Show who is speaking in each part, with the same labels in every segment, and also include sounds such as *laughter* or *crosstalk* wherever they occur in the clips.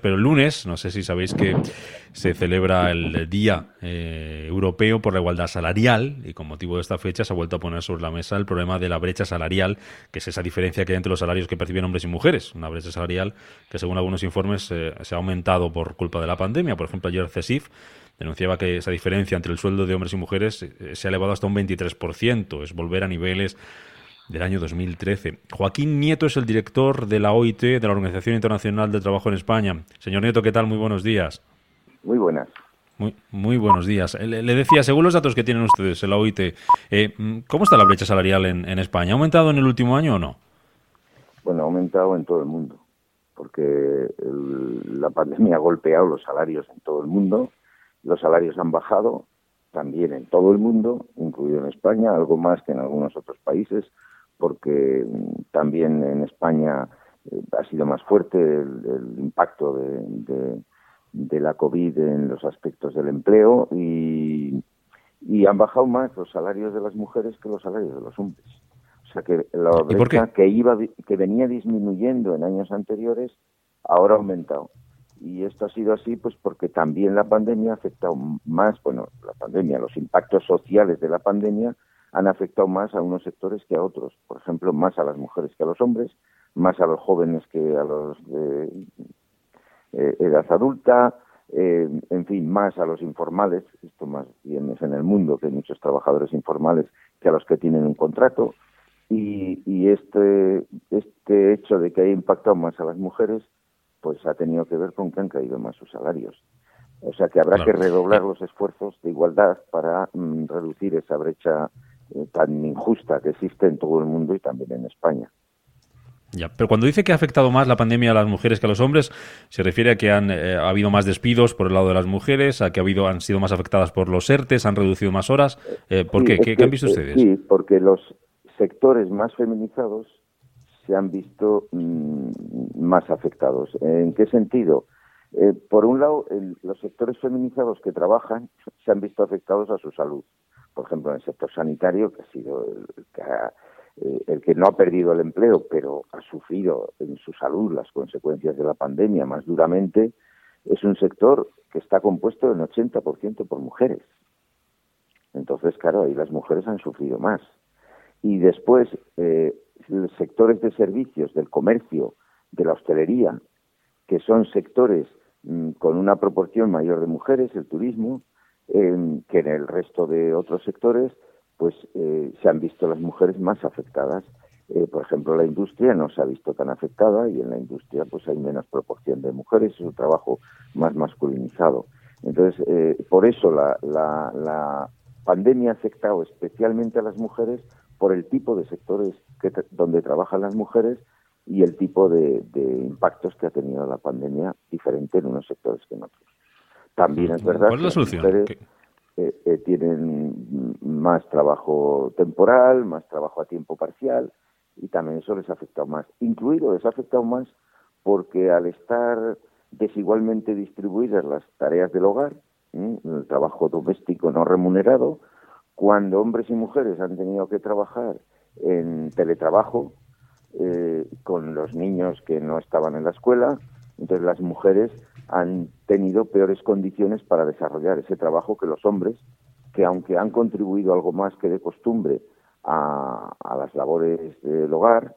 Speaker 1: Pero el lunes, no sé si sabéis que se celebra el Día eh, Europeo por la Igualdad Salarial y con motivo de esta fecha se ha vuelto a poner sobre la mesa el problema de la brecha salarial, que es esa diferencia que hay entre los salarios que perciben hombres y mujeres. Una brecha salarial que según algunos informes eh, se ha aumentado por culpa de la pandemia. Por ejemplo, ayer CESIF denunciaba que esa diferencia entre el sueldo de hombres y mujeres eh, se ha elevado hasta un 23%. Es volver a niveles del año 2013. Joaquín Nieto es el director de la OIT, de la Organización Internacional del Trabajo en España. Señor Nieto, ¿qué tal? Muy buenos días.
Speaker 2: Muy buenas.
Speaker 1: Muy, muy buenos días. Le, decía, según los datos que tienen ustedes en la OIT, eh, ¿cómo está la brecha salarial en, España? ¿Ha aumentado en el último año o no?
Speaker 2: Bueno, ha aumentado en todo el mundo, porque la pandemia *laughs* ha golpeado los salarios en todo el mundo, los salarios han bajado también en todo el mundo, incluido en España, algo más que en algunos otros países, porque mm, también en España eh, ha sido más fuerte el, impacto de, de, la COVID en los aspectos del empleo y, y, han bajado más los salarios de las mujeres que los salarios de los hombres. O sea que la brecha que iba que venía disminuyendo en años anteriores ahora ha aumentado. Y esto ha sido así pues porque también la pandemia ha afectado más, bueno, la pandemia, los impactos sociales de la pandemia han afectado más a unos sectores que a otros. Por ejemplo, más a las mujeres que a los hombres, más a los jóvenes que a los de eh, edad adulta, eh, en fin, más a los informales, esto más bien es en el mundo que hay muchos trabajadores informales que a los que tienen un contrato, y, y este, este hecho de que haya impactado más a las mujeres, pues ha tenido que ver con que han caído más sus salarios. O sea que habrá que redoblar los esfuerzos de igualdad para mm, reducir esa brecha eh, tan injusta que existe en todo el mundo y también en España.
Speaker 1: Ya, pero cuando dice que ha afectado más la pandemia a las mujeres que a los hombres, se refiere a que han eh, ha habido más despidos por el lado de las mujeres, a que ha habido han sido más afectadas por los ERTES, han reducido más horas. Eh, ¿Por qué? ¿Qué, han visto ustedes?
Speaker 2: Sí, porque los sectores más feminizados se han visto mm, más afectados. ¿En qué sentido? por un lado, los sectores feminizados que trabajan *laughs* se han visto afectados a su salud por ejemplo, en el sector sanitario, que ha sido el que, eh, el que no ha perdido el empleo, pero ha sufrido en su salud las consecuencias de la pandemia más duramente, es un sector que está compuesto en 80% por mujeres. Entonces, claro, ahí las mujeres han sufrido más. Y después, eh, los sectores de servicios, del comercio, de la hostelería, que son sectores mm, con una proporción mayor de mujeres, el turismo, que en el resto de otros sectores pues eh, se han visto las mujeres más afectadas. Eh, por ejemplo, la industria no se ha visto tan afectada y en la industria pues hay menos proporción de mujeres, es un trabajo más masculinizado. Entonces, eh, por eso la, pandemia ha afectado especialmente a las mujeres por el tipo de sectores donde trabajan las mujeres y el tipo de impactos que ha tenido la pandemia diferente en unos sectores que en otros. También es verdad
Speaker 1: que las mujeres
Speaker 2: eh, eh, tienen más trabajo temporal, más trabajo a tiempo parcial y también eso les ha afectado más. Incluido les ha afectado más porque al estar desigualmente distribuidas las tareas del hogar, el trabajo doméstico no remunerado, cuando hombres y mujeres han tenido que trabajar en teletrabajo eh, con los niños que no estaban en la escuela, entonces las mujeres han tenido peores condiciones para desarrollar ese trabajo que los hombres, que aunque han contribuido algo más que de costumbre a, las labores del hogar,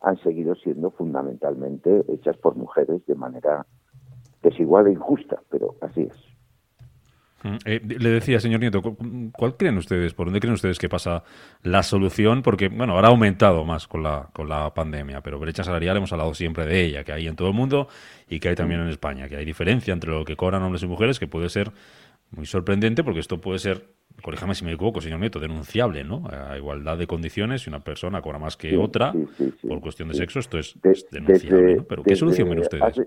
Speaker 2: han seguido siendo fundamentalmente hechas por mujeres de manera desigual e injusta, pero así es.
Speaker 1: Mm, eh, le decía, señor Nieto, ¿cuál creen ustedes, por dónde creen ustedes que pasa la solución? Porque, bueno, ahora ha aumentado más con la, con la pandemia, pero brecha salarial hemos hablado siempre de ella, que hay en todo el mundo y que hay también en España, que hay diferencia entre lo que cobran hombres y mujeres, que puede ser muy sorprendente, porque esto puede ser, corríjame si me equivoco, señor Nieto, denunciable, ¿no? A igualdad de condiciones, si una persona cobra más que otra por cuestión de sexo, esto es, denunciable, ¿no? Pero ¿qué solución ven ustedes?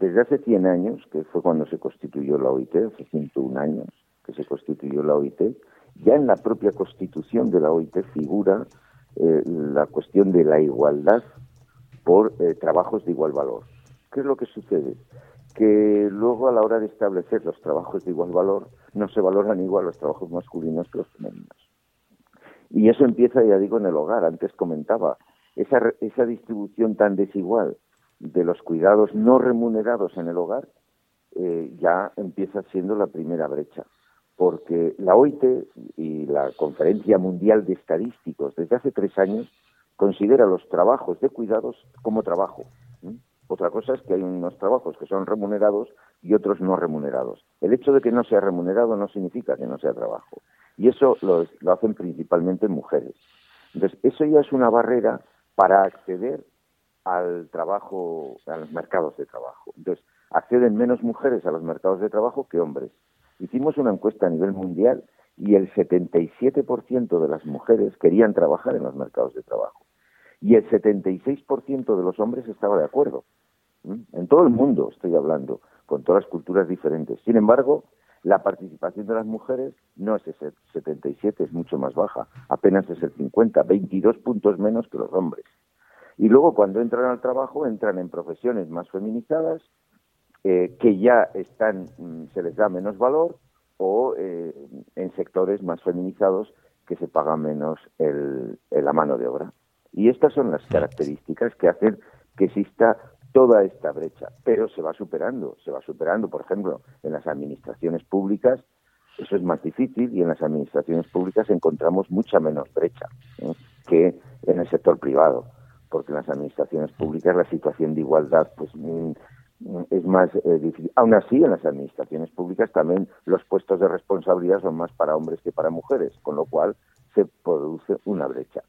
Speaker 2: Desde hace 100 años, que fue cuando se constituyó la OIT, hace 101 años que se constituyó la OIT, ya en la propia constitución de la OIT figura eh, la cuestión de la igualdad por eh, trabajos de igual valor. ¿Qué es lo que sucede? Que luego a la hora de establecer los trabajos de igual valor no se valoran igual los trabajos masculinos que los femeninos. Y eso empieza, ya digo, en el hogar. Antes comentaba, esa, esa distribución tan desigual de los cuidados no remunerados en el hogar eh, ya empieza siendo la primera brecha. Porque la OIT y la Conferencia Mundial de Estadísticos desde hace tres años considera los trabajos de cuidados como trabajo. Otra cosa es que hay unos trabajos que son remunerados y otros no remunerados. El hecho de que no sea remunerado no significa que no sea trabajo. Y eso lo, hacen principalmente mujeres. Entonces, eso ya es una barrera para acceder al trabajo, a los mercados de trabajo. Entonces, acceden menos mujeres a los mercados de trabajo que hombres. Hicimos una encuesta a nivel mundial y el 77% de las mujeres querían trabajar en los mercados de trabajo y el 76% de los hombres estaba de acuerdo. En todo el mundo estoy hablando, con todas las culturas diferentes. Sin embargo, la participación de las mujeres no es ese 77, es mucho más baja, apenas es el 50, 22 puntos menos que los hombres. Y luego cuando entran al trabajo, entran en profesiones más feminizadas, eh, que ya están, mm, se les da menos valor, o eh, en sectores más feminizados que se paga menos el, la mano de obra. Y estas son las características que hacen que exista toda esta brecha, pero se va superando, se va superando, por ejemplo, en las administraciones públicas eso es más difícil y en las administraciones públicas encontramos mucha menos brecha ¿eh? que en el sector privado, porque en las administraciones públicas la situación de igualdad pues mm, es más eh, difícil. Aún así, en las administraciones públicas también los puestos de responsabilidad son más para hombres que para mujeres, con lo cual se produce una brecha.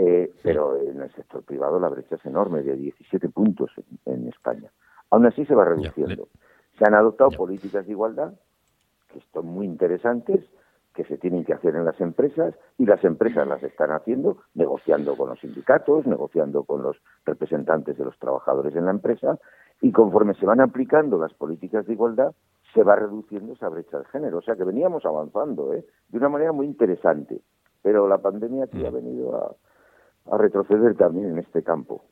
Speaker 2: Eh, pero en el sector privado la brecha es enorme, de 17 puntos en, España. Aún así se va reduciendo. Se han adoptado políticas de igualdad que son muy interesantes, que se tienen que hacer en las empresas y las empresas las están haciendo negociando con los sindicatos, negociando con los representantes de los trabajadores en la empresa y conforme se van aplicando las políticas de igualdad se va reduciendo esa brecha de género. O sea que veníamos avanzando ¿eh? de una manera muy interesante, pero la pandemia aquí ha mm. venido a, a retroceder también en este campo.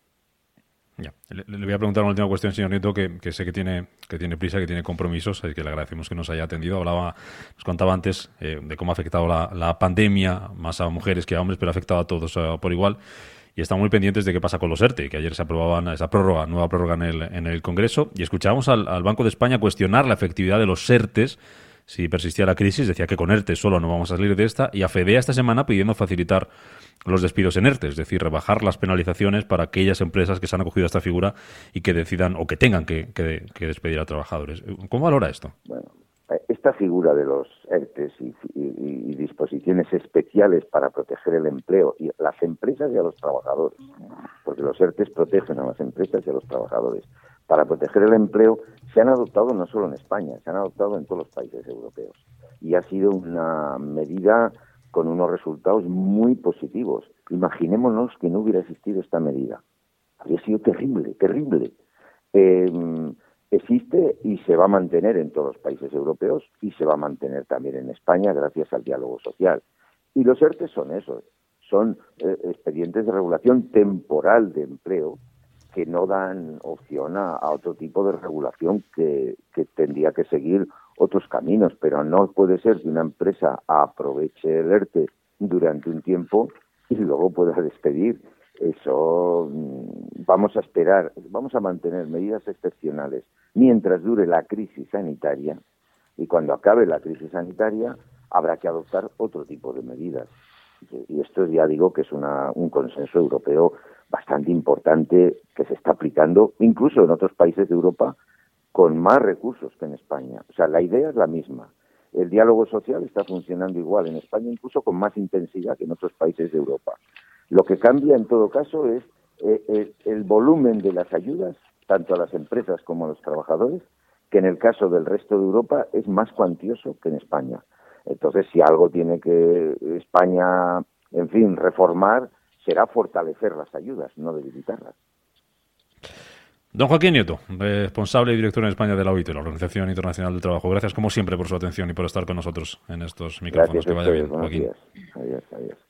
Speaker 1: Le, voy a preguntar una última cuestión, señor Nieto, que, sé que tiene, que tiene prisa, que tiene compromisos, y que le agradecemos que nos haya atendido. Hablaba, nos contaba antes eh, de cómo ha afectado la, pandemia, más a mujeres que a hombres, pero ha afectado a todos eh, por igual. Y estamos muy pendientes de qué pasa con los ERTE, que ayer se aprobaban esa prórroga, nueva prórroga en el, en el Congreso, y escuchábamos al, al Banco de España cuestionar la efectividad de los ERTES si persistía la crisis, decía que con ERTE solo no vamos a salir de esta, y a FEDEA esta semana pidiendo facilitar los despidos en ERTE, es decir, rebajar las penalizaciones para aquellas empresas que se han acogido a esta figura y que decidan o que tengan que, despedir a trabajadores. ¿Cómo valora esto?
Speaker 2: Bueno, esta figura de los ERTES y, disposiciones especiales para proteger el empleo y las empresas y a los trabajadores, porque los ERTES protegen a las empresas y a los trabajadores, para proteger el empleo se han adoptado no solo en España, se han adoptado en todos los países europeos. Y ha sido una medida con unos resultados muy positivos. Imaginémonos que no hubiera existido esta medida. Habría sido terrible, terrible. Em, existe y se va a mantener en todos los países europeos y se va a mantener también en España gracias al diálogo social. Y los ERTE son eso, son eh, expedientes de regulación temporal de empleo que no dan opción a, otro tipo de regulación que, tendría que seguir otros caminos, pero no puede ser que una empresa aproveche el ERTE durante un tiempo y luego pueda *laughs* despedir. Eso mm, vamos a esperar, vamos a mantener medidas excepcionales mientras dure la crisis sanitaria y cuando acabe la crisis sanitaria habrá que adoptar otro tipo de medidas. Y esto ya digo que es un consenso europeo bastante importante que se está aplicando incluso en otros países de Europa con más recursos que en España. O sea, la idea es la misma. El diálogo social está funcionando igual en España, incluso con más intensidad que en otros países de Europa. Lo que cambia en todo caso es eh, eh, el volumen de las ayudas, tanto a las empresas como a los trabajadores, que en el caso del resto de Europa es más cuantioso que en España. Entonces, si algo tiene que España, en fin, reformar, será fortalecer las ayudas, no debilitarlas.
Speaker 1: Don Joaquín Nieto, responsable y director en España de la OIT, la Organización Internacional del Trabajo. Gracias como siempre por su atención y por estar con nosotros en estos micrófonos. que vaya bien, Joaquín.
Speaker 2: Adiós, adiós.